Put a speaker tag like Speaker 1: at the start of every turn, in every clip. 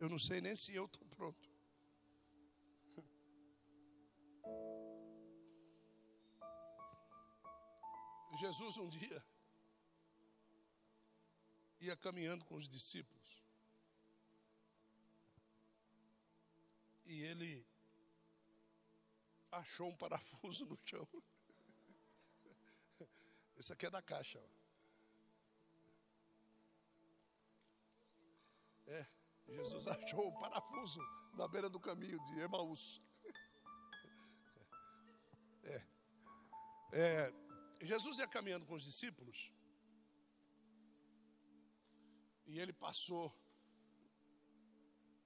Speaker 1: Eu não sei nem se eu estou pronto. Jesus um dia ia caminhando com os discípulos e ele achou um parafuso no chão. Esse aqui é da caixa. Ó. Jesus achou um parafuso na beira do caminho de Emaús. É, é, Jesus ia caminhando com os discípulos e ele passou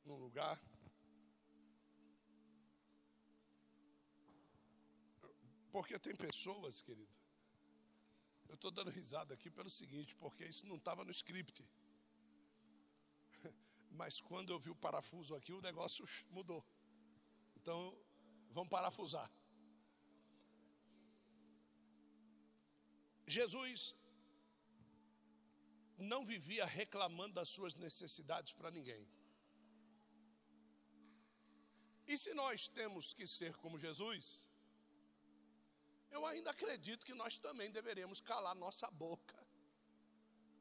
Speaker 1: num lugar Porque tem pessoas, querido. Eu estou dando risada aqui pelo seguinte, porque isso não estava no script. Mas quando eu vi o parafuso aqui, o negócio mudou. Então, vamos parafusar. Jesus não vivia reclamando das suas necessidades para ninguém. E se nós temos que ser como Jesus, eu ainda acredito que nós também deveremos calar nossa boca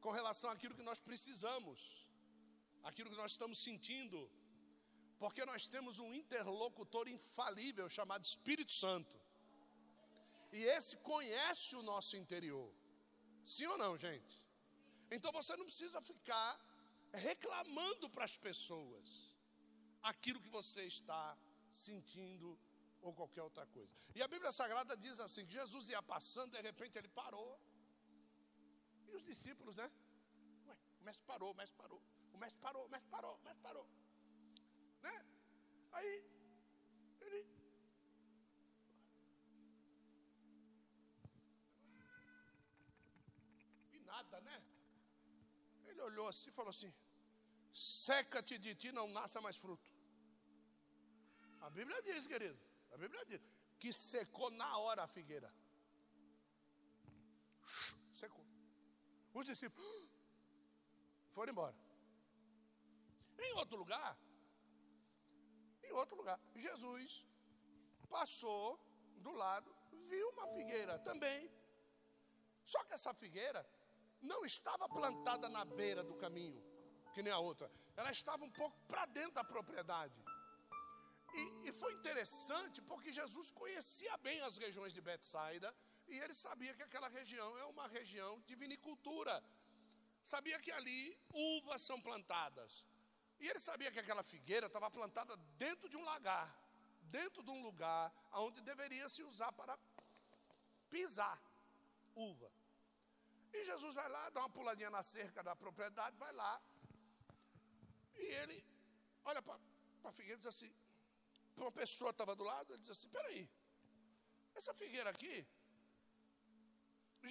Speaker 1: com relação àquilo que nós precisamos, aquilo que nós estamos sentindo, porque nós temos um interlocutor infalível chamado Espírito Santo. E esse conhece o nosso interior. Sim ou não, gente? Então você não precisa ficar reclamando para as pessoas aquilo que você está sentindo ou qualquer outra coisa. E a Bíblia Sagrada diz assim: que Jesus ia passando, de repente ele parou. E os discípulos, né? Ué, o mestre parou, o mestre parou, o mestre parou, o mestre parou, o mestre parou. Né? Aí ele. E nada, né? Ele olhou assim e falou assim: seca-te de ti, não nasça mais fruto. A Bíblia diz, querido. A Bíblia diz que secou na hora a figueira. Secou. Os discípulos foram embora. Em outro lugar, em outro lugar, Jesus passou do lado, viu uma figueira também. Só que essa figueira não estava plantada na beira do caminho, que nem a outra. Ela estava um pouco para dentro da propriedade. E, e, foi interessante porque Jesus conhecia bem as regiões de Betsaida e ele sabia que aquela região é uma região de vinicultura. Sabia que ali uvas são plantadas. E ele sabia que aquela figueira estava plantada dentro de um lagar, dentro de um lugar onde deveria se usar para pisar uva. E Jesus vai lá, dá uma puladinha na cerca da propriedade, vai lá. E ele olha para a figueira e diz assim: uma pessoa estava do lado, ele disse assim: peraí, essa figueira aqui,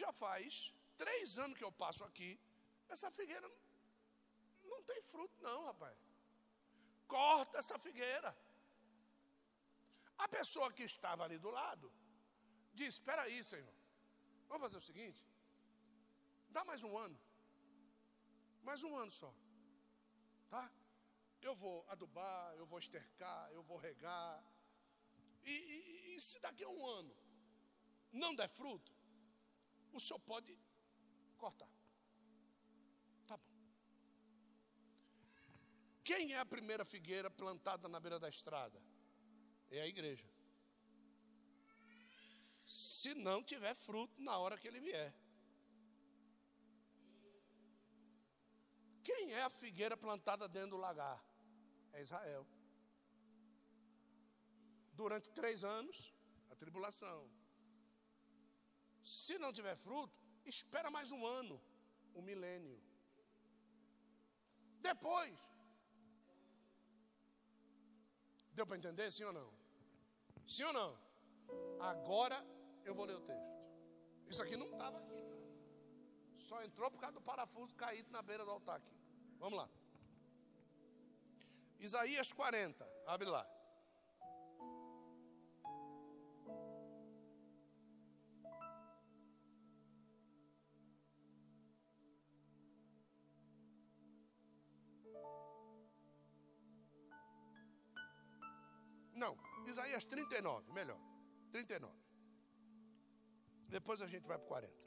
Speaker 1: já faz três anos que eu passo aqui, essa figueira não tem fruto, não, rapaz. Corta essa figueira. A pessoa que estava ali do lado disse: Espera aí, Senhor, vamos fazer o seguinte: dá mais um ano, mais um ano só, tá? eu vou adubar, eu vou estercar, eu vou regar. E, e, e, se daqui a um ano não der fruto, o senhor pode cortar. Quem é a primeira figueira plantada na beira da estrada? É a igreja. Se não tiver fruto na hora que ele vier. Quem é a figueira plantada dentro do lagar? é Israel. Durante três anos, a tribulação. Se não tiver fruto, espera mais um ano, um milênio. Depois. Deu para entender, sim ou não? Sim ou não? Agora eu vou ler o texto. Isso aqui não estava aqui, tá? Só entrou por causa do parafuso caído na beira do altar aqui. Vamos lá. Isaías 40, abre lá. Isaías 39, melhor. 39. Depois a gente vai para o 40.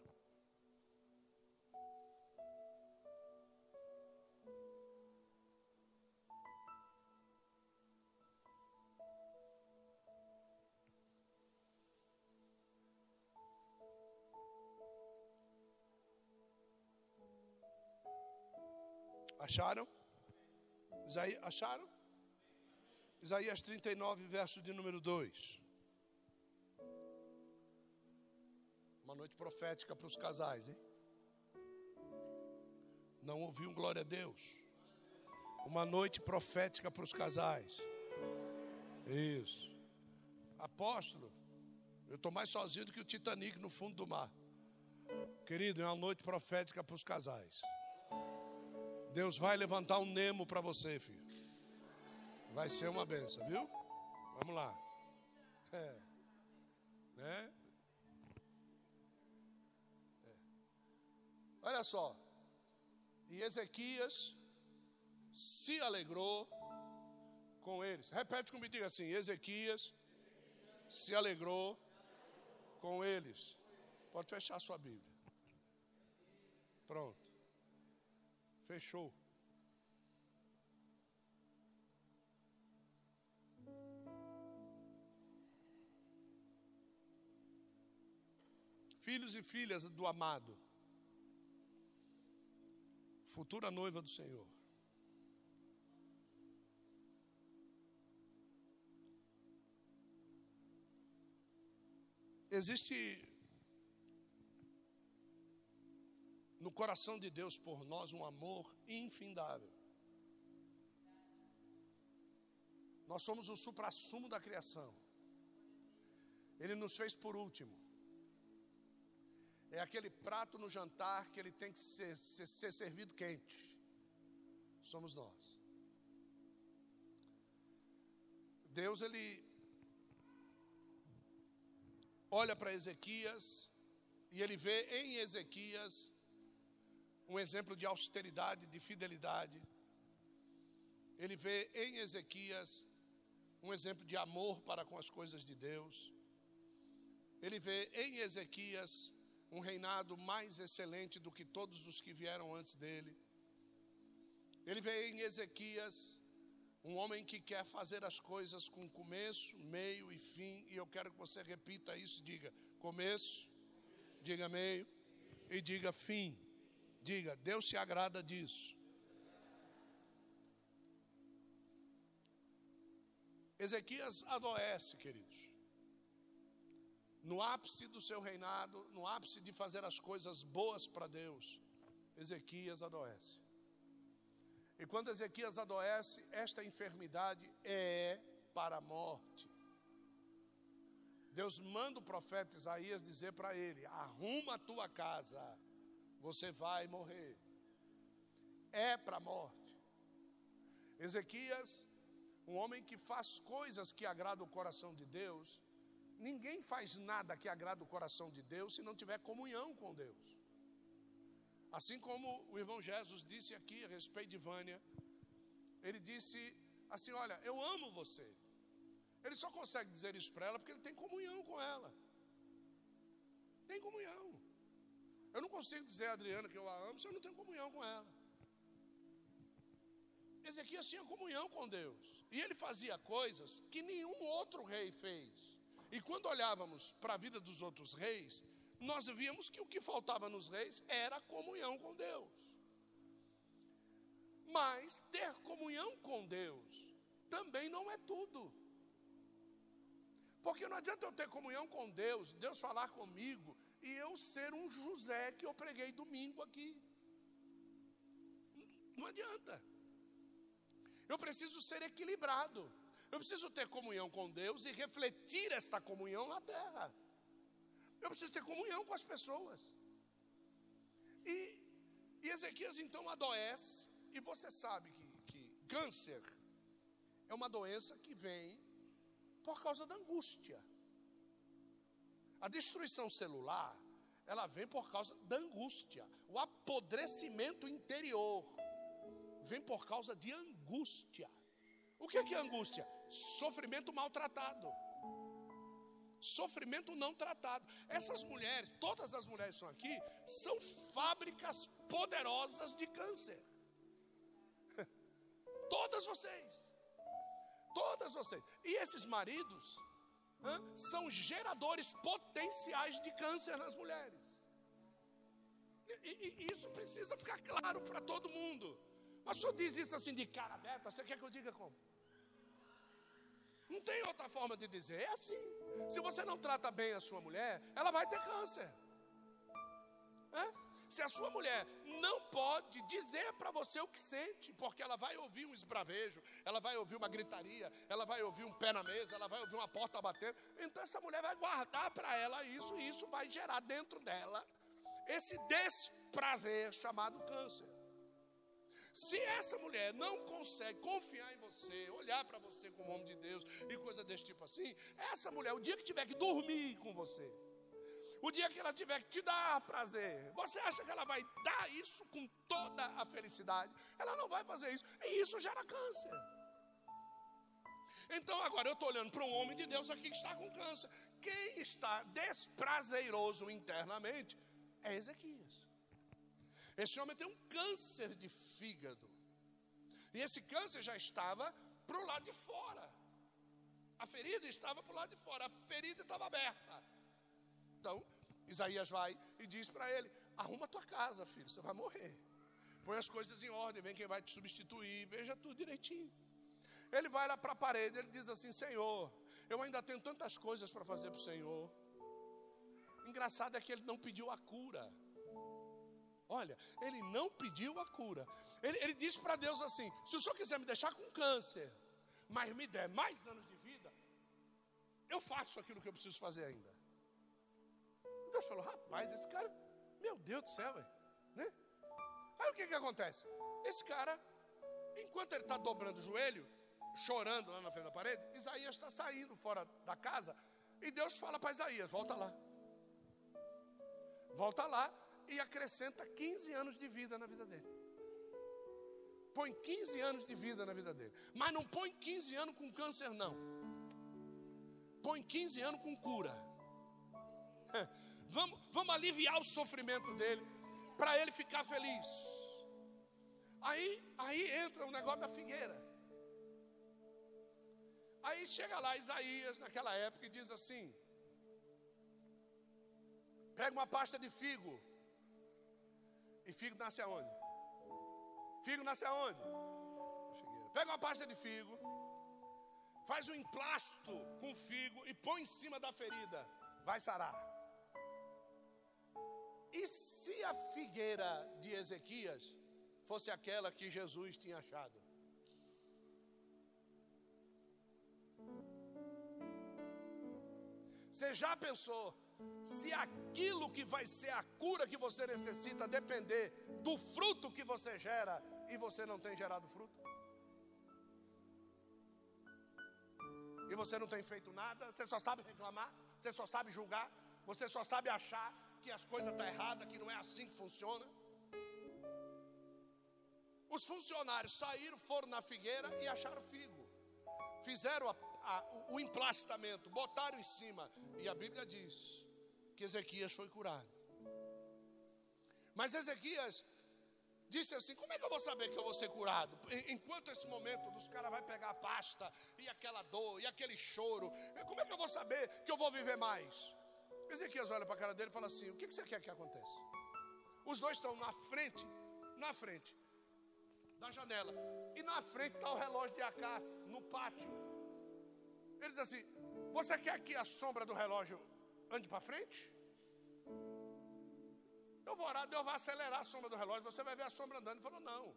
Speaker 1: Acharam? Acharam? Isaías 39, verso de número 2. Uma noite profética para os casais, hein? Não ouviu um glória a Deus. Uma noite profética para os casais. Isso. Apóstolo, eu estou mais sozinho do que o Titanic no fundo do mar. Querido, é uma noite profética para os casais. Deus vai levantar um Nemo para você, filho. Vai ser uma benção, viu? Vamos lá. É. Né? É. Olha só. E Ezequias se alegrou com eles. Repete comigo, diga assim: Ezequias se alegrou com eles. Pode fechar sua Bíblia. Pronto. Fechou. Filhos e filhas do amado, futura noiva do Senhor. Existe no coração de Deus por nós um amor infindável. Nós somos o suprassumo da criação. Ele nos fez por último. É aquele prato no jantar que ele tem que ser, ser, ser servido quente. Somos nós. Deus, ele olha para Ezequias e ele vê em Ezequias um exemplo de austeridade, de fidelidade. Ele vê em Ezequias um exemplo de amor para com as coisas de Deus. Ele vê em Ezequias um reinado mais excelente do que todos os que vieram antes dele. Ele vê em Ezequias um homem que quer fazer as coisas com começo, meio e fim, e eu quero que você repita isso, diga começo, diga meio e diga fim. Diga, Deus se agrada disso. Ezequias adoece, queridos. No ápice do seu reinado, no ápice de fazer as coisas boas para Deus, Ezequias adoece. E quando Ezequias adoece, esta enfermidade é para a morte. Deus manda o profeta Isaías dizer para ele: arruma a tua casa você vai morrer. É para a morte. Ezequias, um homem que faz coisas que agradam o coração de Deus, ninguém faz nada que agrada o coração de Deus se não tiver comunhão com Deus. Assim como o irmão Jesus disse aqui a respeito de Vânia, ele disse assim: Olha, eu amo você. Ele só consegue dizer isso para ela porque ele tem comunhão com ela. Tem comunhão. Eu não consigo dizer a Adriana que eu a amo se eu não tenho comunhão com ela. Ezequias tinha comunhão com Deus. E ele fazia coisas que nenhum outro rei fez. E quando olhávamos para a vida dos outros reis, nós víamos que o que faltava nos reis era comunhão com Deus. Mas ter comunhão com Deus também não é tudo. Porque não adianta eu ter comunhão com Deus, Deus falar comigo, e eu ser um José que eu preguei domingo aqui. Não adianta. Eu preciso ser equilibrado. Eu preciso ter comunhão com Deus e refletir esta comunhão na terra. Eu preciso ter comunhão com as pessoas. E, e Ezequias então adoece, e você sabe que, que câncer é uma doença que vem por causa da angústia. A destruição celular, ela vem por causa da angústia. O apodrecimento interior vem por causa de angústia. O que é, que é angústia? Sofrimento maltratado. Sofrimento não tratado. Essas mulheres, todas as mulheres estão aqui, são fábricas poderosas de câncer. Todas vocês. Todas vocês. E esses maridos hein, são geradores potenciais de câncer nas mulheres. E, e, isso precisa ficar claro para todo mundo. Mas o senhor diz isso assim de cara aberta, você quer que eu diga como? Não tem outra forma de dizer, é assim. Se você não trata bem a sua mulher, ela vai ter câncer. É? Se a sua mulher não pode dizer para você o que sente, porque ela vai ouvir um esbravejo, ela vai ouvir uma gritaria, ela vai ouvir um pé na mesa, ela vai ouvir uma porta batendo, então essa mulher vai guardar para ela isso, e isso vai gerar dentro dela esse desprazer chamado câncer. Se essa mulher não consegue confiar em você, olhar para você como homem de Deus e coisa desse tipo assim, essa mulher, o dia que tiver que dormir com você, o dia que ela tiver que te dar prazer, você acha que ela vai dar isso com toda a felicidade? Ela não vai fazer isso, e isso gera câncer. Então agora eu estou olhando para um homem de Deus aqui que está com câncer. Quem está desprazeroso internamente é Ezequias. Esse homem tem um câncer de fígado. E esse câncer já estava para o lado de fora. A ferida estava para o lado de fora, a ferida estava aberta. Então, Isaías vai e diz para ele: arruma tua casa, filho, você vai morrer. Põe as coisas em ordem, vem quem vai te substituir, veja tudo direitinho. Ele vai lá para a parede, ele diz assim: Senhor, eu ainda tenho tantas coisas para fazer para o Senhor. Engraçado é que ele não pediu a cura. Olha, ele não pediu a cura. Ele, ele disse para Deus assim: se o senhor quiser me deixar com câncer, mas me der mais anos de vida, eu faço aquilo que eu preciso fazer ainda. Deus falou: rapaz, esse cara, meu Deus do céu, né? Aí o que, que acontece? Esse cara, enquanto ele está dobrando o joelho, chorando lá na frente da parede, Isaías está saindo fora da casa e Deus fala para Isaías: volta lá. Volta lá e acrescenta 15 anos de vida na vida dele. Põe 15 anos de vida na vida dele. Mas não põe 15 anos com câncer, não. Põe 15 anos com cura. Vamos, vamos aliviar o sofrimento dele, para ele ficar feliz. Aí, aí entra o negócio da figueira. Aí chega lá Isaías, naquela época, e diz assim: pega uma pasta de figo, e figo nasce aonde? Figo nasce aonde? Pega uma pasta de figo, faz um emplasto com figo e põe em cima da ferida, vai sarar. E se a figueira de Ezequias fosse aquela que Jesus tinha achado? Você já pensou se aquilo que vai ser a cura que você necessita depender do fruto que você gera e você não tem gerado fruto? E você não tem feito nada, você só sabe reclamar, você só sabe julgar, você só sabe achar que as coisas estão tá erradas, que não é assim que funciona. Os funcionários saíram, foram na figueira e acharam figo. Fizeram a, a, o, o emplastamento, botaram em cima. E a Bíblia diz que Ezequias foi curado. Mas Ezequias disse assim: Como é que eu vou saber que eu vou ser curado? Enquanto esse momento dos caras vai pegar a pasta e aquela dor e aquele choro, como é que eu vou saber que eu vou viver mais? Ezequias olha para a cara dele e fala assim: O que você quer que aconteça? Os dois estão na frente, na frente da janela, e na frente está o relógio de Acás, no pátio. Ele diz assim: Você quer que a sombra do relógio ande para frente? Eu vou orar, Deus vai acelerar a sombra do relógio, você vai ver a sombra andando. Ele falou: Não.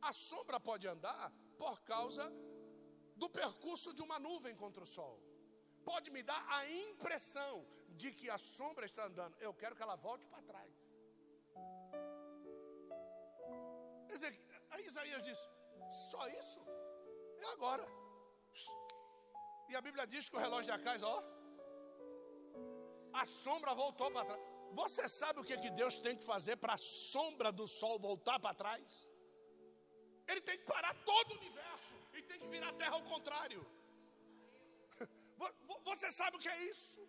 Speaker 1: A sombra pode andar por causa do percurso de uma nuvem contra o sol. Pode me dar a impressão de que a sombra está andando. Eu quero que ela volte para trás. Aí Isaías disse: Só isso? É agora. E a Bíblia diz que o relógio de Acais, ó, a sombra voltou para trás. Você sabe o que, que Deus tem que fazer para a sombra do sol voltar para trás? Ele tem que parar todo o universo e tem que virar a terra ao contrário. Você sabe o que é isso?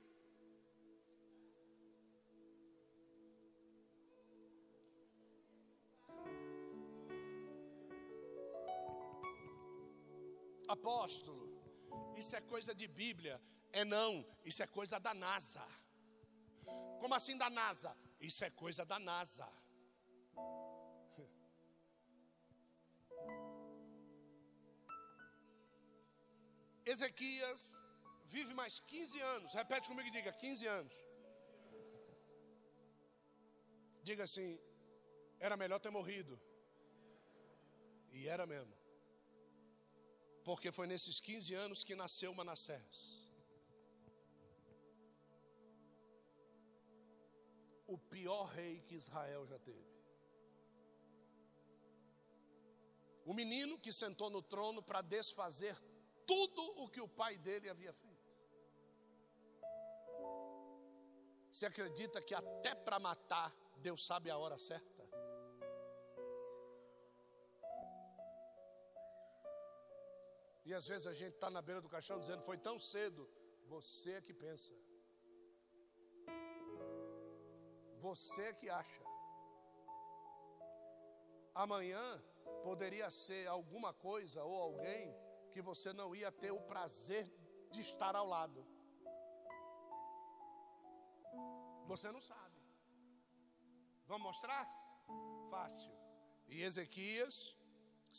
Speaker 1: Apóstolo, isso é coisa de Bíblia. É não, isso é coisa da NASA. Como assim da NASA? Isso é coisa da NASA. Ezequias vive mais 15 anos. Repete comigo e diga: 15 anos. Diga assim: era melhor ter morrido. E era mesmo. Porque foi nesses 15 anos que nasceu Manassés. O pior rei que Israel já teve. O menino que sentou no trono para desfazer tudo o que o pai dele havia feito. Você acredita que até para matar Deus sabe a hora certa? E às vezes a gente está na beira do caixão dizendo: Foi tão cedo. Você é que pensa. Você que acha. Amanhã poderia ser alguma coisa ou alguém que você não ia ter o prazer de estar ao lado. Você não sabe. Vamos mostrar? Fácil. E Ezequias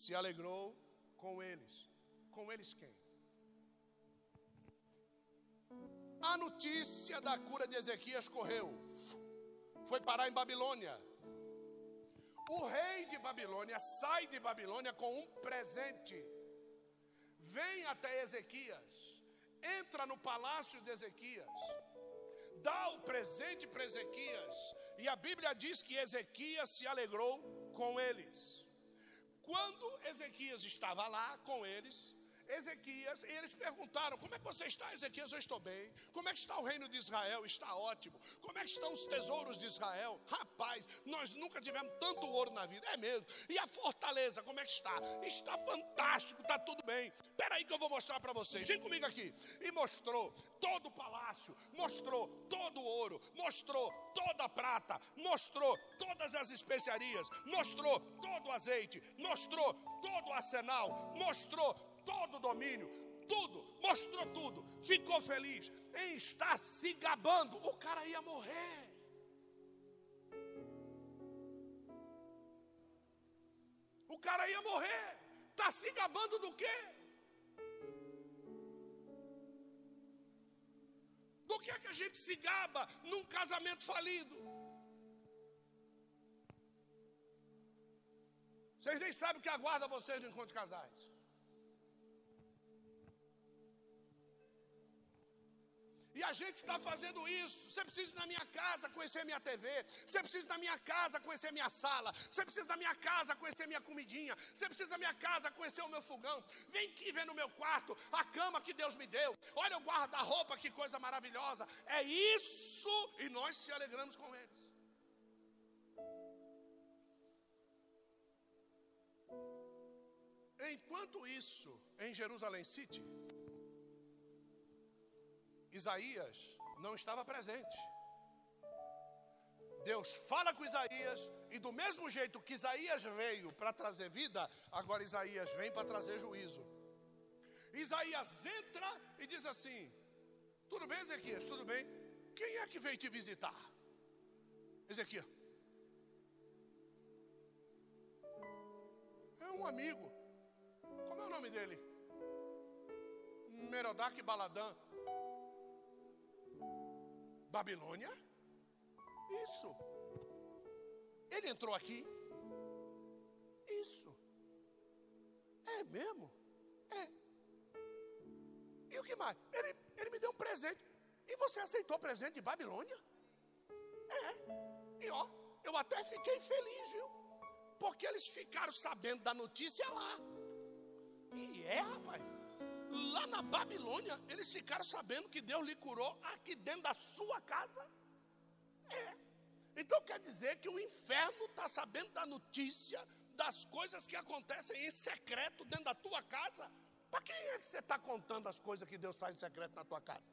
Speaker 1: se alegrou com eles. Com eles quem? A notícia da cura de Ezequias correu. Foi parar em Babilônia. O rei de Babilônia sai de Babilônia com um presente vem até Ezequias, entra no palácio de Ezequias, dá o presente para Ezequias, e a Bíblia diz que Ezequias se alegrou com eles. Quando Ezequias estava lá com eles, Ezequias, e eles perguntaram: Como é que você está, Ezequias? Eu estou bem. Como é que está o reino de Israel? Está ótimo. Como é que estão os tesouros de Israel? Rapaz, nós nunca tivemos tanto ouro na vida, é mesmo. E a fortaleza, como é que está? Está fantástico, está tudo bem. Espera aí que eu vou mostrar para vocês. Vem comigo aqui. E mostrou todo o palácio, mostrou todo o ouro, mostrou toda a prata, mostrou todas as especiarias, mostrou todo o azeite, mostrou todo o arsenal, mostrou todo o domínio, tudo, mostrou tudo, ficou feliz em estar se gabando. O cara ia morrer. O cara ia morrer. Está se gabando do quê? Do que é que a gente se gaba num casamento falido? Vocês nem sabem o que aguarda vocês no encontro de casais. E a gente está fazendo isso. Você precisa ir na minha casa conhecer minha TV. Você precisa ir na minha casa conhecer minha sala. Você precisa ir na minha casa conhecer minha comidinha. Você precisa ir na minha casa conhecer o meu fogão. Vem aqui ver no meu quarto a cama que Deus me deu. Olha o guarda-roupa, que coisa maravilhosa. É isso. E nós se alegramos com eles. Enquanto isso, em Jerusalém City, Isaías não estava presente. Deus fala com Isaías, e do mesmo jeito que Isaías veio para trazer vida, agora Isaías vem para trazer juízo. Isaías entra e diz assim: Tudo bem, Ezequias? Tudo bem? Quem é que veio te visitar? Ezequias. É um amigo. Como é o nome dele? Merodach Baladã. Babilônia? Isso. Ele entrou aqui? Isso. É mesmo? É. E o que mais? Ele, ele me deu um presente. E você aceitou o presente de Babilônia? É. E ó, eu até fiquei feliz, viu? Porque eles ficaram sabendo da notícia lá. E é, rapaz lá na Babilônia, eles ficaram sabendo que Deus lhe curou aqui dentro da sua casa. É. Então quer dizer que o inferno está sabendo da notícia das coisas que acontecem em secreto dentro da tua casa. Para quem é que você está contando as coisas que Deus faz em secreto na tua casa?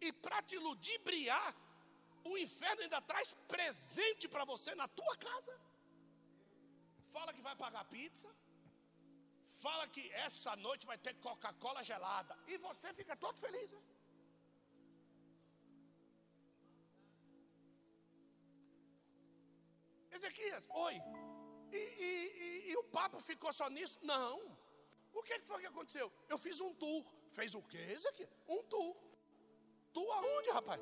Speaker 1: E para te ludibriar, o inferno ainda traz presente para você na tua casa. Fala que vai pagar pizza. Fala que essa noite vai ter Coca-Cola gelada. E você fica todo feliz. Né? Ezequias, oi. E, e, e, e, o papo ficou só nisso? Não. O que foi que aconteceu? Eu fiz um tour. Fez o quê, Ezequias? Um tour. Tu aonde, rapaz?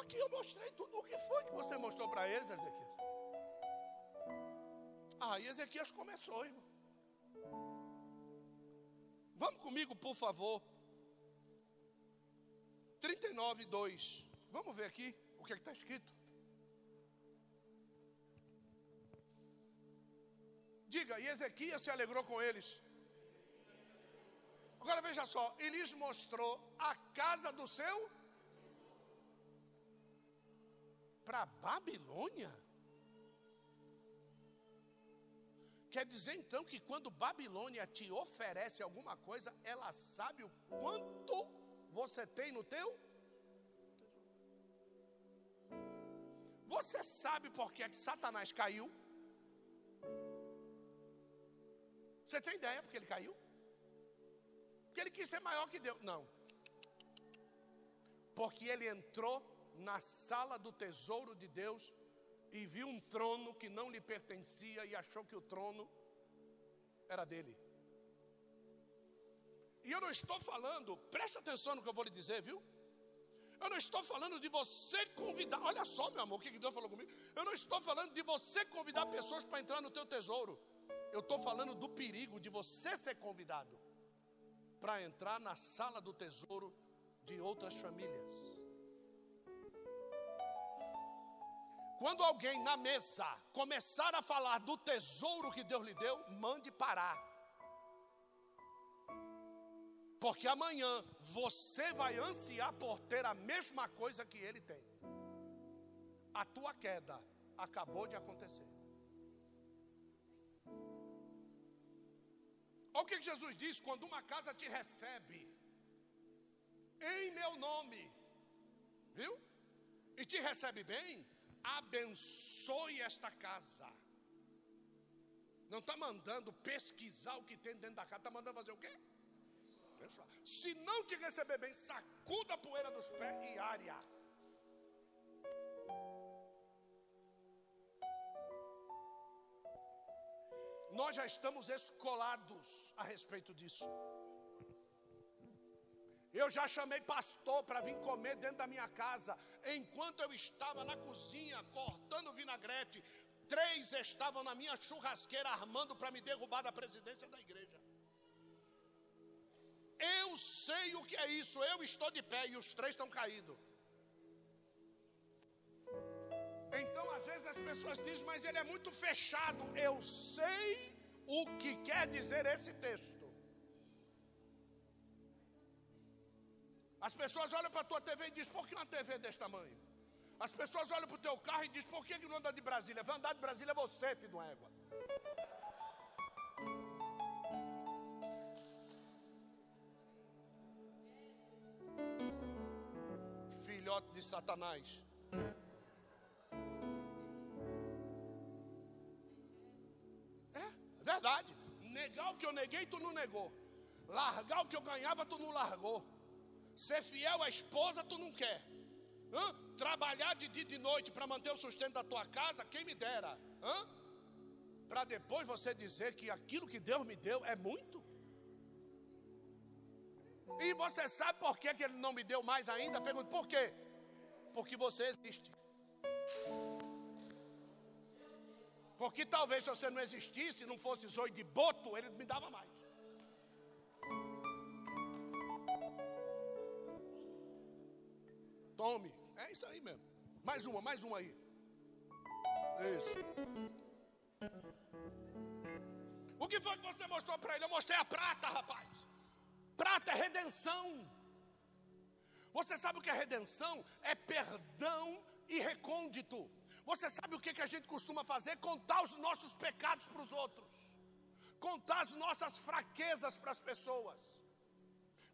Speaker 1: Aqui eu mostrei tudo. O que foi que você mostrou para eles, Ezequias? Aí Ezequias começou, irmão. Vamos comigo, por favor. 39, 2. Vamos ver aqui o que é está escrito. Diga, e Ezequias se alegrou com eles. Agora veja só, ele lhes mostrou a casa do seu para Babilônia? Quer dizer então que quando Babilônia te oferece alguma coisa, ela sabe o quanto você tem no teu? Você sabe por que, é que Satanás caiu? Você tem ideia porque ele caiu? Porque ele quis ser maior que Deus. Não. Porque ele entrou na sala do tesouro de Deus e viu um trono que não lhe pertencia e achou que o trono era dele. E eu não estou falando, preste atenção no que eu vou lhe dizer, viu? Eu não estou falando de você convidar, olha só, meu amor, o que Deus falou comigo. Eu não estou falando de você convidar pessoas para entrar no teu tesouro. Eu estou falando do perigo de você ser convidado para entrar na sala do tesouro de outras famílias. Quando alguém na mesa começar a falar do tesouro que Deus lhe deu, mande parar. Porque amanhã você vai ansiar por ter a mesma coisa que ele tem. A tua queda acabou de acontecer. Olha o que Jesus diz: quando uma casa te recebe, em meu nome, viu? E te recebe bem, abençoe esta casa. Não está mandando pesquisar o que tem dentro da casa, está mandando fazer o quê? Se não te receber bem, sacuda a poeira dos pés e área. Nós já estamos escolados a respeito disso. Eu já chamei pastor para vir comer dentro da minha casa. Enquanto eu estava na cozinha cortando vinagrete, três estavam na minha churrasqueira armando para me derrubar da presidência da igreja. Eu sei o que é isso. Eu estou de pé e os três estão caídos. Então, às vezes as pessoas dizem, mas ele é muito fechado. Eu sei o que quer dizer esse texto. As pessoas olham para a tua TV e dizem, por que uma TV desse tamanho? As pessoas olham para o teu carro e dizem, por que, que não anda de Brasília? Vai andar de Brasília você, filho de uma égua. Filhote de Satanás. É, verdade. Negar o que eu neguei, tu não negou. Largar o que eu ganhava, tu não largou. Ser fiel à esposa, tu não quer. Hã? Trabalhar de dia e de noite para manter o sustento da tua casa, quem me dera. Para depois você dizer que aquilo que Deus me deu é muito. E você sabe por que, que ele não me deu mais ainda? Pergunto, por quê? Porque você existe. Porque talvez se você não existisse, não fosse zoio de boto, ele me dava mais. Tome. É isso aí mesmo. Mais uma, mais uma aí. Isso. O que foi que você mostrou para ele? Eu mostrei a prata, rapaz. Prata é redenção. Você sabe o que é redenção? É perdão e recôndito. Você sabe o que, que a gente costuma fazer? Contar os nossos pecados para os outros, contar as nossas fraquezas para as pessoas.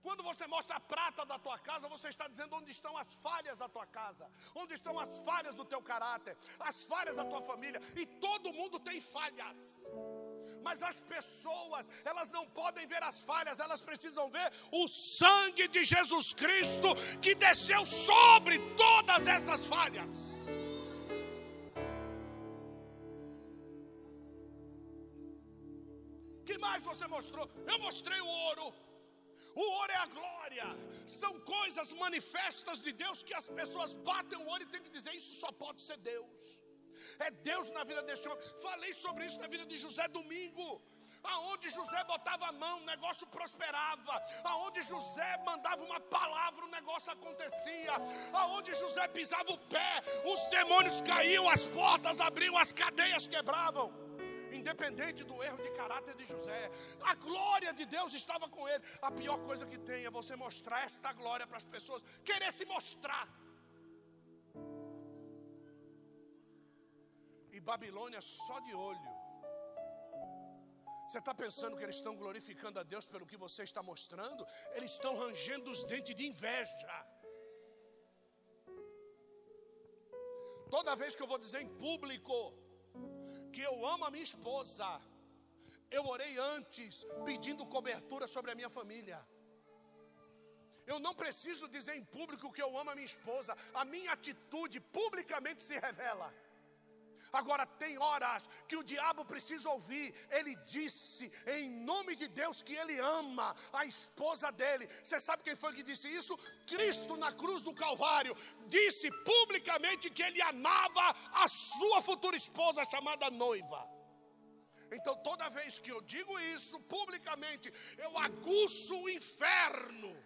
Speaker 1: Quando você mostra a prata da tua casa, você está dizendo onde estão as falhas da tua casa, onde estão as falhas do teu caráter, as falhas da tua família, e todo mundo tem falhas. Mas as pessoas, elas não podem ver as falhas, elas precisam ver o sangue de Jesus Cristo que desceu sobre todas estas falhas. que mais você mostrou? Eu mostrei o ouro. O ouro é a glória. São coisas manifestas de Deus que as pessoas batem o olho e tem que dizer: Isso só pode ser Deus. É Deus na vida desse homem. Falei sobre isso na vida de José domingo. Aonde José botava a mão, o negócio prosperava. Aonde José mandava uma palavra, o negócio acontecia. Aonde José pisava o pé, os demônios caíam, as portas abriam, as cadeias quebravam independente do erro de caráter de José. A glória de Deus estava com ele. A pior coisa que tem é você mostrar esta glória para as pessoas, querer se mostrar. E Babilônia só de olho. Você está pensando que eles estão glorificando a Deus pelo que você está mostrando? Eles estão rangendo os dentes de inveja. Toda vez que eu vou dizer em público, que eu amo a minha esposa, eu orei antes pedindo cobertura sobre a minha família. Eu não preciso dizer em público que eu amo a minha esposa, a minha atitude publicamente se revela. Agora, tem horas que o diabo precisa ouvir. Ele disse, em nome de Deus, que ele ama a esposa dele. Você sabe quem foi que disse isso? Cristo na cruz do Calvário disse publicamente que ele amava a sua futura esposa, chamada noiva. Então, toda vez que eu digo isso publicamente, eu aguço o inferno.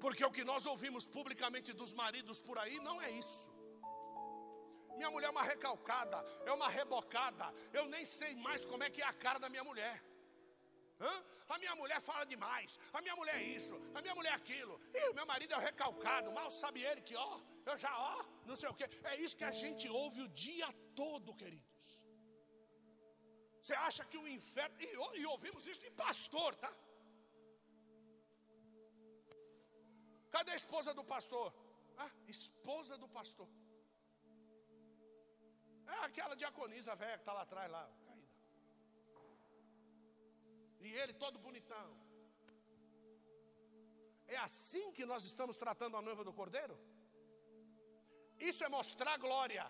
Speaker 1: Porque o que nós ouvimos publicamente dos maridos por aí não é isso. Minha mulher é uma recalcada, é uma rebocada. Eu nem sei mais como é que é a cara da minha mulher. Hã? A minha mulher fala demais. A minha mulher é isso, a minha mulher é aquilo. E o meu marido é o recalcado. Mal sabe ele que, ó, eu já, ó, não sei o quê. É isso que a gente ouve o dia todo, queridos. Você acha que o inferno. E, e ouvimos isso de pastor, tá? Cadê a esposa do pastor? Ah, esposa do pastor. É aquela diaconisa velha que está lá atrás, lá, caída. E ele todo bonitão. É assim que nós estamos tratando a noiva do cordeiro? Isso é mostrar glória.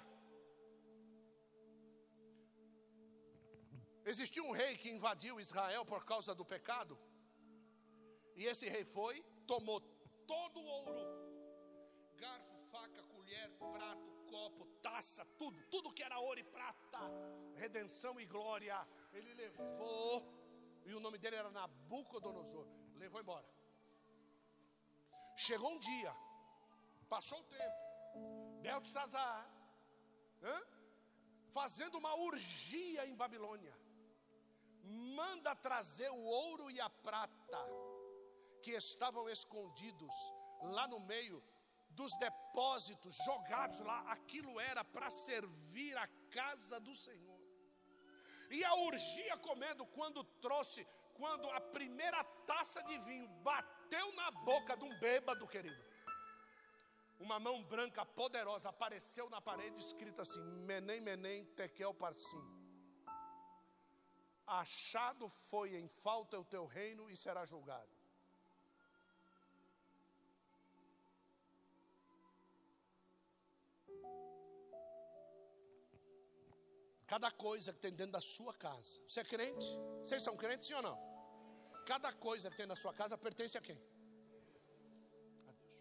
Speaker 1: Existiu um rei que invadiu Israel por causa do pecado. E esse rei foi, tomou todo o ouro, garfo, prato, copo, taça, tudo, tudo que era ouro e prata, redenção e glória, ele levou, e o nome dele era Nabucodonosor, levou embora. Chegou um dia, passou o tempo, Beltesazar, fazendo uma urgia em Babilônia, manda trazer o ouro e a prata que estavam escondidos lá no meio dos depósitos jogados lá, aquilo era para servir a casa do Senhor. E a urgia comendo, quando trouxe, quando a primeira taça de vinho bateu na boca de um bêbado, querido. Uma mão branca poderosa apareceu na parede, escrito assim: Menem, Menem, Tekel, Parsim. Achado foi em falta o teu reino e será julgado. Cada coisa que tem dentro da sua casa. Você é crente? Vocês são crentes, sim ou não? Cada coisa que tem na sua casa pertence a quem? A Deus.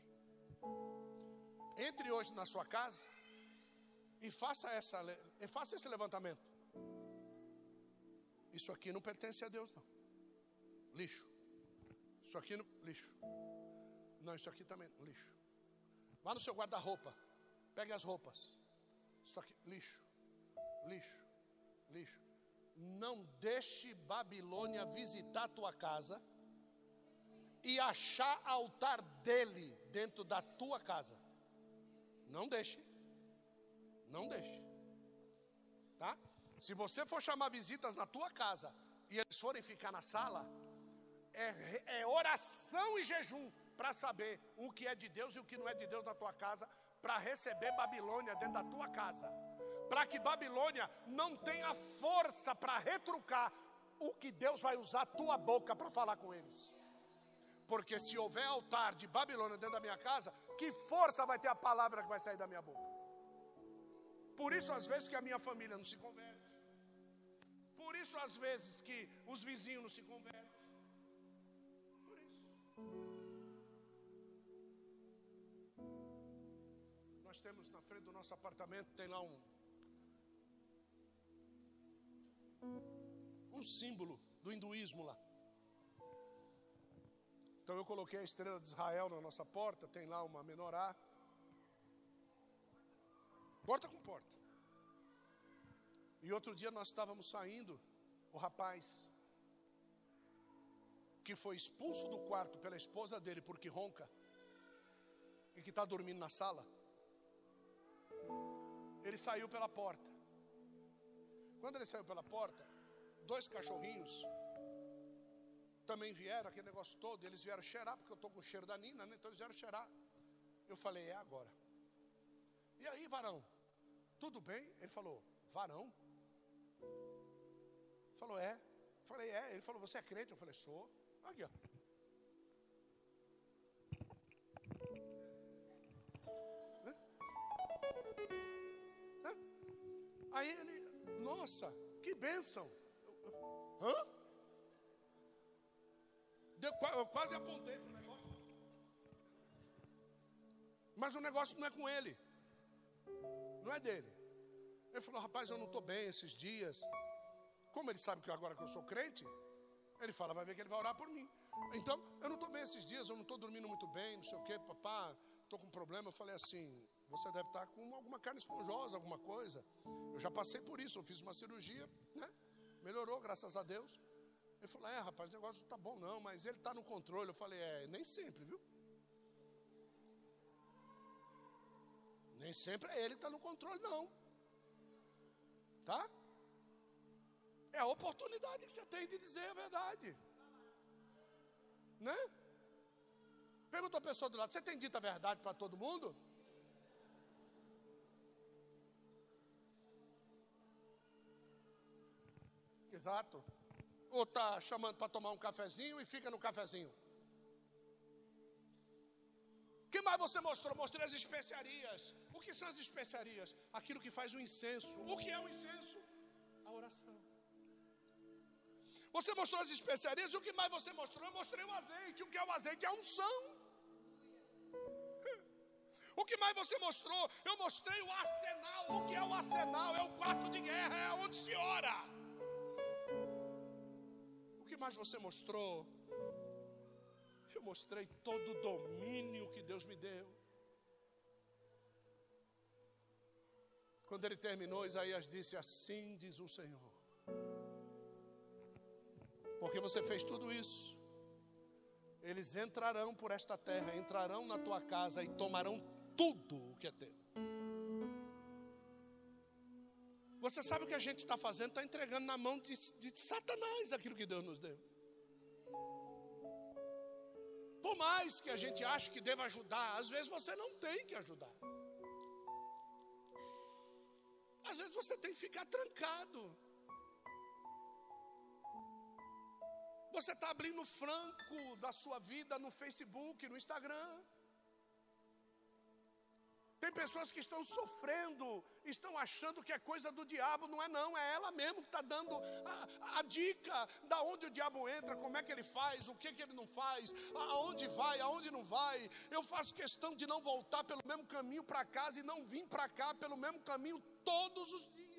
Speaker 1: Entre hoje na sua casa e faça, essa, e faça esse levantamento. Isso aqui não pertence a Deus, não. Lixo. Isso aqui não. Lixo. Não, isso aqui também. Lixo. Vá no seu guarda-roupa. Pegue as roupas. Isso aqui. Lixo lixo, lixo. Não deixe Babilônia visitar tua casa e achar altar dele dentro da tua casa. Não deixe. Não deixe. Tá? Se você for chamar visitas na tua casa e eles forem ficar na sala, é, é oração e jejum para saber o que é de Deus e o que não é de Deus na tua casa, para receber Babilônia dentro da tua casa, para que Babilônia não tenha força para retrucar o que Deus vai usar a tua boca para falar com eles. Porque se houver altar de Babilônia dentro da minha casa, que força vai ter a palavra que vai sair da minha boca? Por isso, às vezes, que a minha família não se converte. Por isso, às vezes, que os vizinhos não se convertem. Por isso. Nós temos na frente do nosso apartamento, tem lá um. Um símbolo do hinduísmo lá. Então eu coloquei a estrela de Israel na nossa porta, tem lá uma menorá. Porta com porta. E outro dia nós estávamos saindo, o rapaz, que foi expulso do quarto pela esposa dele porque ronca, e que está dormindo na sala, ele saiu pela porta. Quando ele saiu pela porta, dois cachorrinhos também vieram, aquele negócio todo, eles vieram cheirar, porque eu estou com o cheiro da Nina, né? então eles vieram cheirar. Eu falei, é agora. E aí, varão? Tudo bem? Ele falou, varão? Falou, é. Falei, é. Ele falou, você é crente? Eu falei, sou. Aqui, ó. Aí ele, nossa, que bênção. Hã? eu quase apontei para o negócio. Mas o negócio não é com ele. Não é dele. Ele falou, rapaz, eu não estou bem esses dias. Como ele sabe que agora que eu sou crente, ele fala, vai ver que ele vai orar por mim. Então, eu não estou bem esses dias, eu não estou dormindo muito bem, não sei o quê, papá, estou com um problema. Eu falei assim, você deve estar com alguma carne esponjosa, alguma coisa. Eu já passei por isso, eu fiz uma cirurgia, né? Melhorou, graças a Deus. Ele falou: É, rapaz, o negócio não tá bom não, mas ele está no controle. Eu falei: É, nem sempre, viu? Nem sempre é ele que está no controle, não. Tá? É a oportunidade que você tem de dizer a verdade. Né? Pergunta a pessoa do lado: Você tem dito a verdade para todo mundo? Exato ou está chamando para tomar um cafezinho e fica no cafezinho? O que mais você mostrou? Mostrei as especiarias. O que são as especiarias? Aquilo que faz o incenso. O que é o incenso? A oração. Você mostrou as especiarias, o que mais você mostrou? Eu mostrei o azeite. O que é o azeite? É a unção. O que mais você mostrou? Eu mostrei o arsenal. O que é o arsenal? É o quarto de guerra, é onde se ora mais você mostrou? Eu mostrei todo o domínio que Deus me deu. Quando ele terminou, Isaías disse: Assim diz o Senhor. Porque você fez tudo isso. Eles entrarão por esta terra, entrarão na tua casa e tomarão tudo o que é teu. Você sabe o que a gente está fazendo? Está entregando na mão de, de, Satanás aquilo que Deus nos deu. Por mais que a gente ache que deva ajudar, às vezes você não tem que ajudar. Às vezes você tem que ficar trancado. Você está abrindo franco da sua vida no Facebook, no Instagram. Tem pessoas que estão sofrendo, estão achando que é coisa do diabo, não é não, é ela mesmo que está dando a, a, dica da onde o diabo entra, como é que ele faz, o que, que ele não faz, aonde vai, aonde não vai. Eu faço questão de não voltar pelo mesmo caminho para casa e não vim para cá pelo mesmo caminho todos os dias.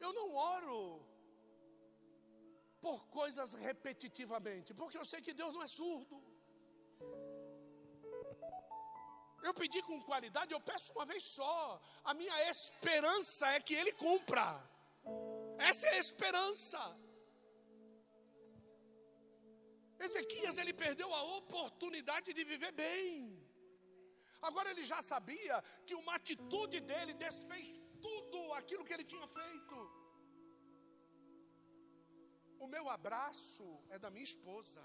Speaker 1: Eu não oro por coisas repetitivamente, porque eu sei que Deus não é surdo. Eu pedi com qualidade, eu peço uma vez só. A minha esperança é que Ele cumpra. Essa é a esperança. Ezequias ele perdeu a oportunidade de viver bem. Agora ele já sabia que uma atitude dele desfez tudo aquilo que ele tinha feito. O meu abraço é da minha esposa.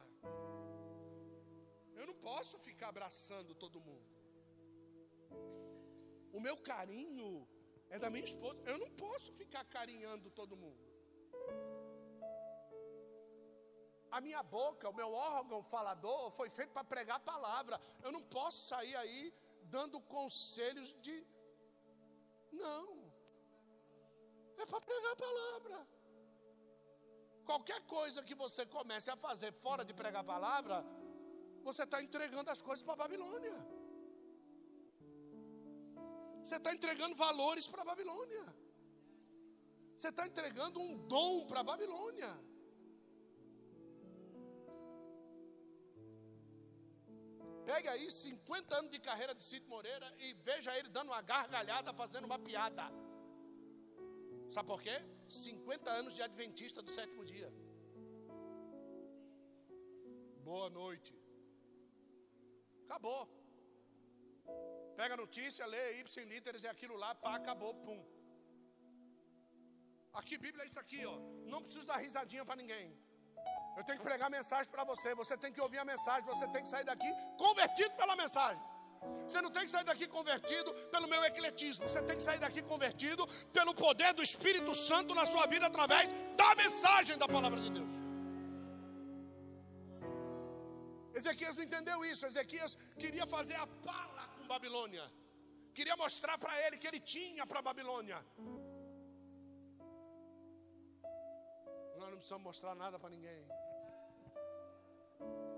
Speaker 1: Eu não posso ficar abraçando todo mundo. O meu carinho é da minha esposa. Eu não posso ficar carinhando todo mundo. A minha boca, o meu órgão falador, foi feito para pregar a palavra. Eu não posso sair aí dando conselhos de. Não. É para pregar a palavra. Qualquer coisa que você comece a fazer fora de pregar a palavra, você está entregando as coisas para a Babilônia. Você está entregando valores para a Babilônia. Você está entregando um dom para a Babilônia. Pegue aí 50 anos de carreira de Cito Moreira e veja ele dando uma gargalhada, fazendo uma piada. Sabe por quê? 50 anos de adventista do sétimo dia. Boa noite. Acabou. Pega a notícia, lê Y literes e aquilo lá, pá, acabou, pum. Aqui, Bíblia é isso aqui, ó. Não preciso dar risadinha para ninguém. Eu tenho que pregar mensagem para você. Você tem que ouvir a mensagem. Você tem que sair daqui convertido pela mensagem. Você não tem que sair daqui convertido pelo meu ecletismo. Você tem que sair daqui convertido pelo poder do Espírito Santo na sua vida através da mensagem da palavra de Deus. Ezequias não entendeu isso. Ezequias queria fazer a pala com Babilônia. Queria mostrar para ele que ele tinha para Babilônia. Nós não precisamos mostrar nada para ninguém.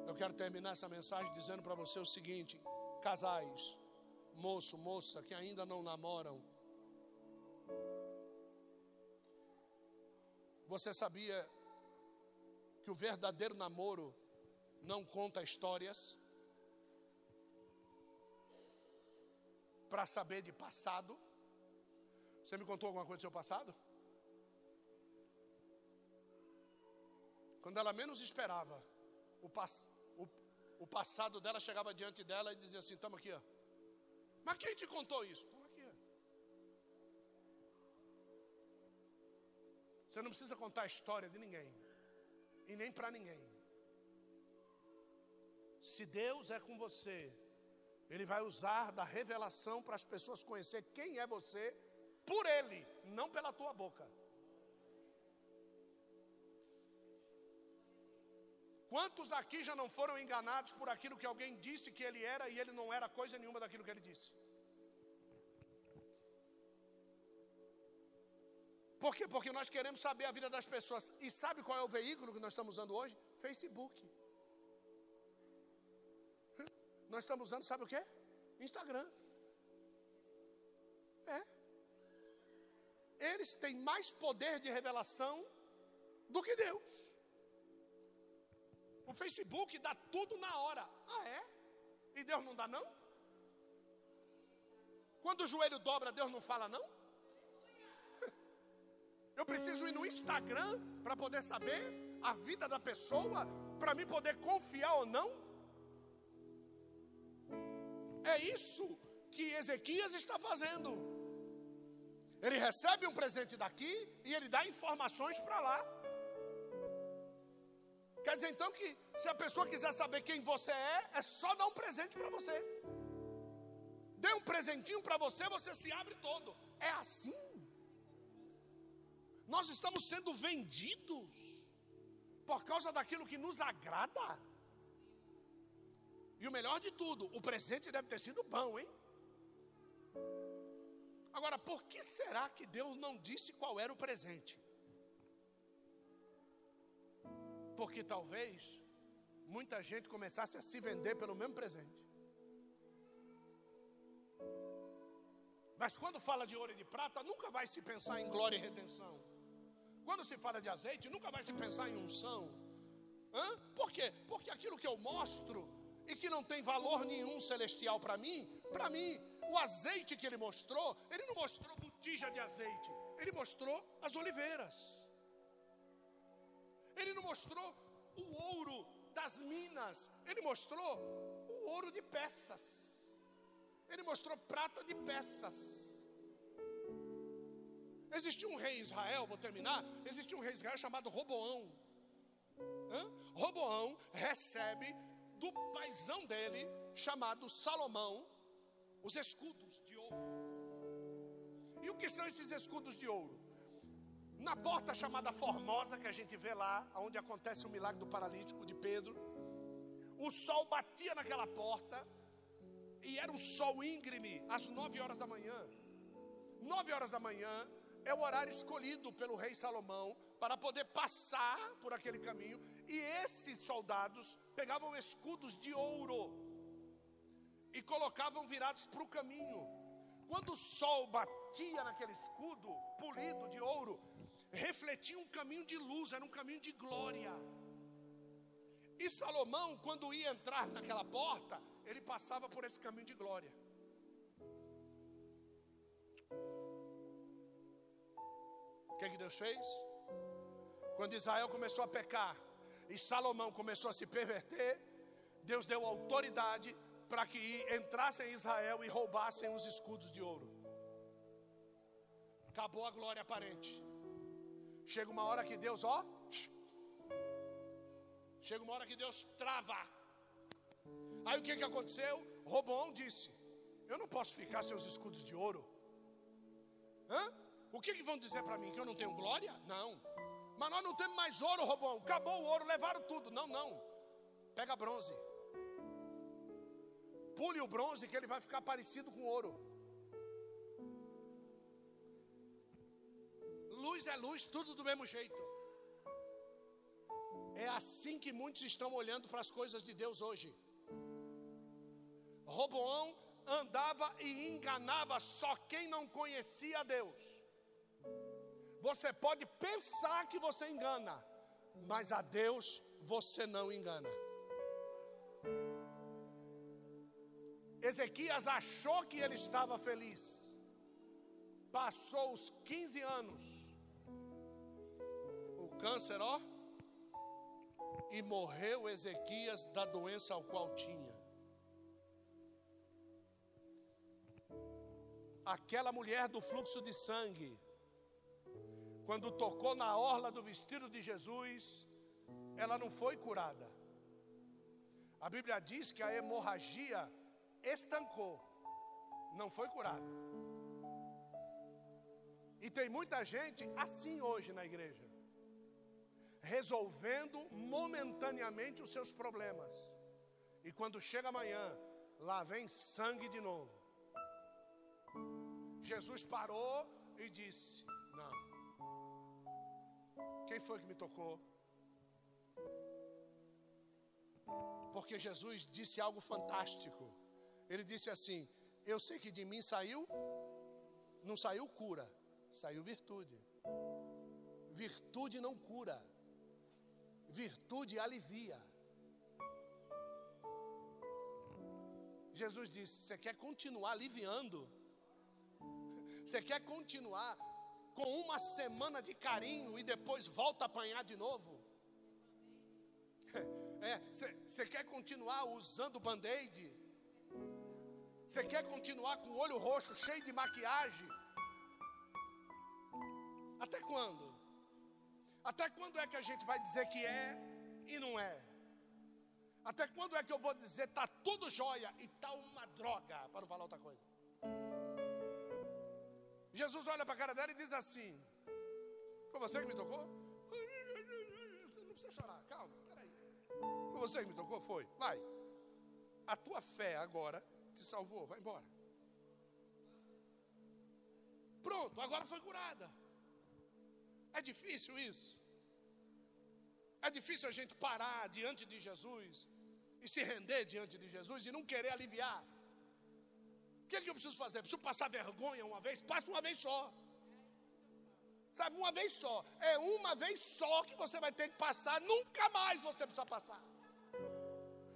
Speaker 1: Eu quero terminar essa mensagem dizendo para você o seguinte: casais, moço, moça que ainda não namoram, você sabia que o verdadeiro namoro não conta histórias? Para saber de passado? Você me contou alguma coisa do seu passado? Quando ela menos esperava, o, pass, o, passado dela chegava diante dela e dizia assim: Estamos aqui, ó. Mas quem te contou isso? Estamos aqui. Você não precisa contar a história de ninguém, e nem para ninguém. Se Deus é com você, Ele vai usar da revelação para as pessoas conhecer quem é você por Ele, não pela tua boca. Quantos aqui já não foram enganados por aquilo que alguém disse que ele era e ele não era coisa nenhuma daquilo que ele disse? Por quê? Porque nós queremos saber a vida das pessoas. E sabe qual é o veículo que nós estamos usando hoje? Facebook. Nós estamos usando, sabe o quê? Instagram. É. Eles têm mais poder de revelação do que Deus. O Facebook dá tudo na hora. Ah, é? E Deus não dá, não? Quando o joelho dobra, Deus não fala, não? Eu preciso ir no Instagram para poder saber a vida da pessoa, para me poder confiar ou não? É isso que Ezequias está fazendo. Ele recebe um presente daqui e ele dá informações para lá. Quer dizer então que se a pessoa quiser saber quem você é, é só dar um presente para você. Dê um presentinho para você, você se abre todo. É assim. Nós estamos sendo vendidos por causa daquilo que nos agrada. E o melhor de tudo, o presente deve ter sido bom, hein? Agora, por que será que Deus não disse qual era o presente? Porque talvez muita gente começasse a se vender pelo mesmo presente. Mas quando fala de ouro e de prata, nunca vai se pensar em glória e redenção. Quando se fala de azeite, nunca vai se pensar em unção. Hã? Por quê? Porque aquilo que eu mostro e que não tem valor nenhum celestial para mim, para mim, o azeite que ele mostrou, ele não mostrou botija de azeite, ele mostrou as oliveiras. Ele não mostrou o ouro das minas, ele mostrou o ouro de peças. Ele mostrou prata de peças. Existia um rei Israel, vou terminar. Existia um rei Israel chamado Roboão. Hã? Roboão recebe do paizão dele, chamado Salomão, os escudos de ouro. E o que são esses escudos de ouro? Na porta chamada Formosa, que a gente vê lá, onde acontece o milagre do paralítico de Pedro, o sol batia naquela porta, e era um sol íngreme, às nove horas da manhã. Nove horas da manhã é o horário escolhido pelo rei Salomão para poder passar por aquele caminho, e esses soldados pegavam escudos de ouro e colocavam virados para o caminho. Quando o sol batia naquele escudo polido de ouro, refletia um caminho de luz, era um caminho de glória. E Salomão, quando ia entrar naquela porta, ele passava por esse caminho de glória. O que, é que Deus fez? Quando Israel começou a pecar e Salomão começou a se perverter, Deus deu autoridade para que entrassem em Israel e roubassem os escudos de ouro. Acabou a glória aparente. Chega uma hora que Deus, ó. Chega uma hora que Deus trava. Aí o que, que aconteceu? Robão disse: Eu não posso ficar sem os escudos de ouro. Hã? O que, que vão dizer para mim? Que eu não tenho glória? Não. Mas nós não temos mais ouro, Robão. Acabou o ouro, levaram tudo. Não, não. Pega bronze. Pule o bronze que ele vai ficar parecido com ouro. Luz é luz, tudo do mesmo jeito. É assim que muitos estão olhando para as coisas de Deus hoje. Roboão andava e enganava só quem não conhecia Deus. Você pode pensar que você engana, mas a Deus você não engana. Ezequias achou que ele estava feliz. Passou os 15 anos câncer, ó. E morreu Ezequias da doença ao qual tinha. Aquela mulher do fluxo de sangue, quando tocou na orla do vestido de Jesus, ela não foi curada. A Bíblia diz que a hemorragia estancou, não foi curada. E tem muita gente assim hoje na igreja resolvendo momentaneamente os seus problemas. E quando chega amanhã, lá vem sangue de novo. Jesus parou e disse: Não. Quem foi que me tocou? Porque Jesus disse algo fantástico. Ele disse assim: Eu sei que de mim saiu, não saiu cura, saiu virtude. Virtude não cura, virtude alivia. Jesus disse: Você quer continuar aliviando? Você quer continuar com uma semana de carinho e depois volta a apanhar de novo? É, você quer continuar usando band-aid? Você quer continuar com o olho roxo cheio de maquiagem? Até quando? Até quando é que a gente vai dizer que é e não é? Até quando é que eu vou dizer tá tudo jóia e tá uma droga, para não falar outra coisa? Jesus olha para a cara dela e diz assim: Foi você que me tocou? Não precisa chorar, calma, peraí. Foi você que me tocou? Foi, vai. A tua fé agora te salvou, vai embora. Pronto, agora foi curada. É difícil isso? É difícil a gente parar diante de Jesus e se render diante de Jesus e não querer aliviar. O que, é que eu preciso fazer? Preciso passar vergonha uma vez? Passa uma vez só. Sabe, uma vez só. É uma vez só que você vai ter que passar, nunca mais você precisa passar.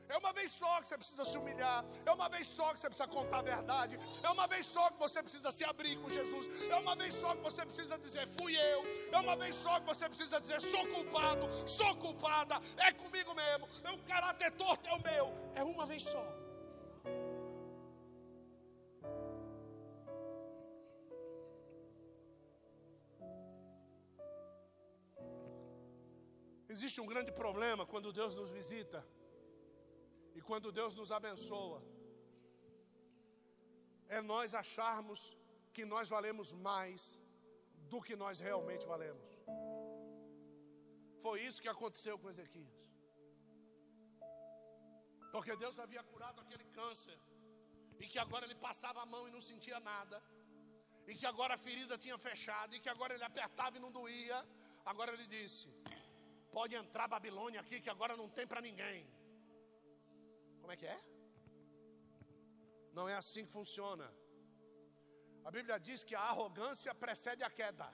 Speaker 1: É uma vez só que você precisa se humilhar. É uma vez só que você precisa contar a verdade. É uma vez só que você precisa se abrir com Jesus. É uma vez só que você precisa dizer: fui eu. É uma vez só que você precisa dizer: sou culpado, sou culpada, é comigo mesmo. É o caráter torto, é o meu. É uma vez só. Existe um grande problema quando Deus nos visita. E quando Deus nos abençoa, é nós acharmos que nós valemos mais do que nós realmente valemos. Foi isso que aconteceu com Ezequias. Porque Deus havia curado aquele câncer, e que agora ele passava a mão e não sentia nada, e que agora a ferida tinha fechado, e que agora ele apertava e não doía. Agora ele disse: Pode entrar Babilônia aqui, que agora não tem para ninguém. Como é que é? Não é assim que funciona. A Bíblia diz que a arrogância precede a queda.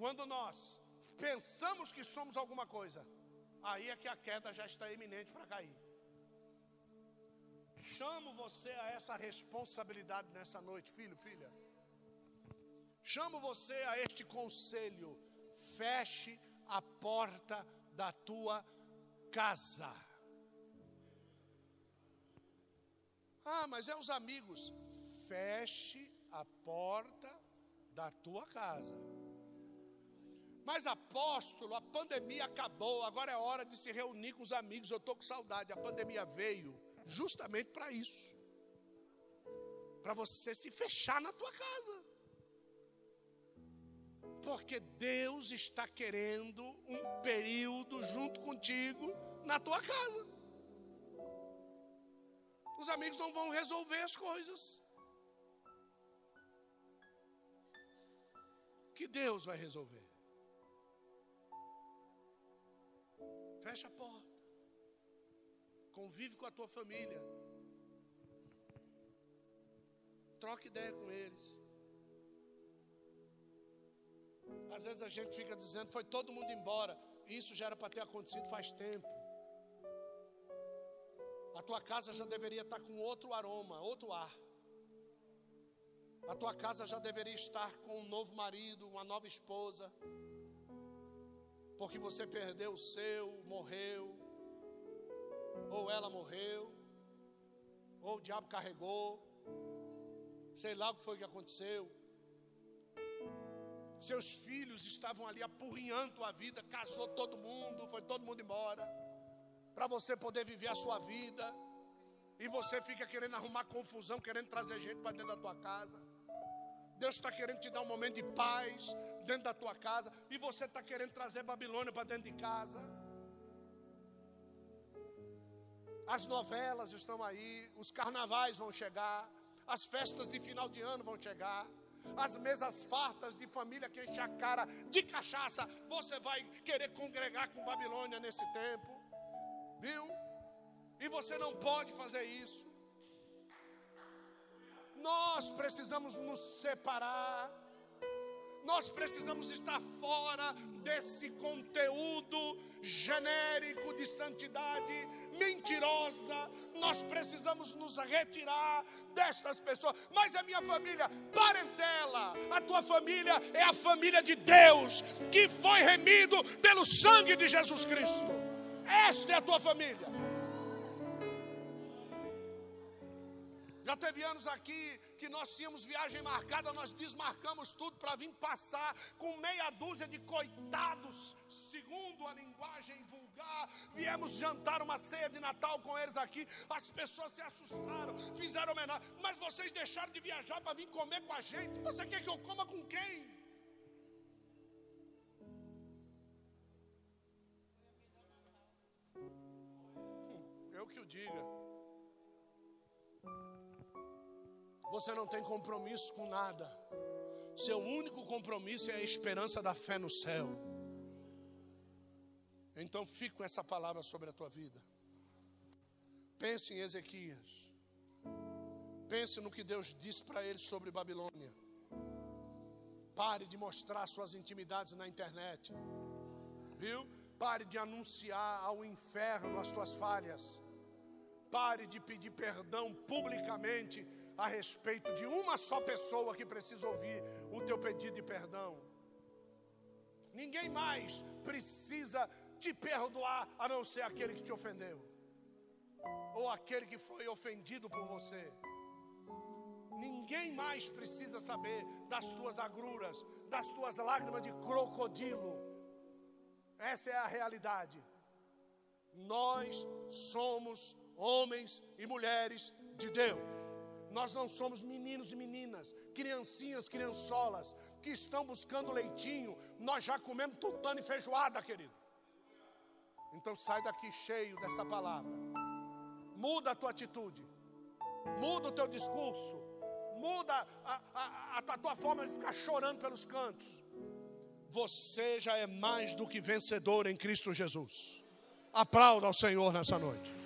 Speaker 1: Quando nós pensamos que somos alguma coisa, aí é que a queda já está iminente para cair. Chamo você a essa responsabilidade nessa noite, filho, filha. Chamo você a este conselho. Feche a porta da tua casa. Ah, mas é os amigos. Feche a porta da tua casa. Mas apóstolo, a pandemia acabou, agora é hora de se reunir com os amigos. Eu estou com saudade. A pandemia veio justamente para isso para você se fechar na tua casa. Porque Deus está querendo um período junto contigo na tua casa. Os amigos não vão resolver as coisas. Que Deus vai resolver. Fecha a porta. Convive com a tua família. Troca ideia com eles. Às vezes a gente fica dizendo, foi todo mundo embora. Isso já era para ter acontecido faz tempo. A tua casa já deveria estar com outro aroma, outro ar. A tua casa já deveria estar com um novo marido, uma nova esposa. Porque você perdeu o seu, morreu, ou ela morreu, ou o diabo carregou, sei lá o que foi que aconteceu. Seus filhos estavam ali apurrinhando tua vida, casou todo mundo, foi todo mundo embora para você poder viver a sua vida. E você fica querendo arrumar confusão, querendo trazer gente para dentro da tua casa. Deus está querendo te dar um momento de paz dentro da tua casa. E você está querendo trazer Babilônia para dentro de casa. As novelas estão aí, os carnavais vão chegar, as festas de final de ano vão chegar, as mesas fartas de família que enche a cara de cachaça. Você vai querer congregar com Babilônia nesse tempo. Viu? E você não pode fazer isso. Nós precisamos nos separar. Nós precisamos estar fora desse conteúdo genérico de santidade mentirosa. Nós precisamos nos retirar destas pessoas. Mas a minha família, parentela, a tua família é a família de Deus, que foi remido pelo sangue de Jesus Cristo. Esta é a tua família. Já teve anos aqui que nós tínhamos viagem marcada, nós desmarcamos tudo para vir passar com meia dúzia de coitados, segundo a linguagem vulgar. Viemos jantar uma ceia de Natal com eles aqui. As pessoas se assustaram, fizeram homenagem. Mas vocês deixaram de viajar para vir comer com a gente. Você quer que eu coma com quem? Eu que o diga. Você não tem compromisso com nada. Seu único compromisso é a esperança da fé no céu. Então fique com essa palavra sobre a tua vida. Pense em Ezequias. Pense no que Deus disse para ele sobre Babilônia. Pare de mostrar suas intimidades na internet. Viu? Pare de anunciar ao inferno as tuas falhas. Pare de pedir perdão publicamente a respeito de uma só pessoa que precisa ouvir o teu pedido de perdão. Ninguém mais precisa te perdoar a não ser aquele que te ofendeu, ou aquele que foi ofendido por você. Ninguém mais precisa saber das tuas agruras, das tuas lágrimas de crocodilo. Essa é a realidade. Nós somos homens e mulheres de Deus. Nós não somos meninos e meninas, criancinhas, criançolas, que estão buscando leitinho. Nós já comemos tutano e feijoada, querido. Então sai daqui cheio dessa palavra. Muda a tua atitude. Muda o teu discurso. Muda a, a, a, tua forma de ficar chorando pelos cantos. Você já é mais do que vencedor em Cristo Jesus. Aplauda ao Senhor nessa noite.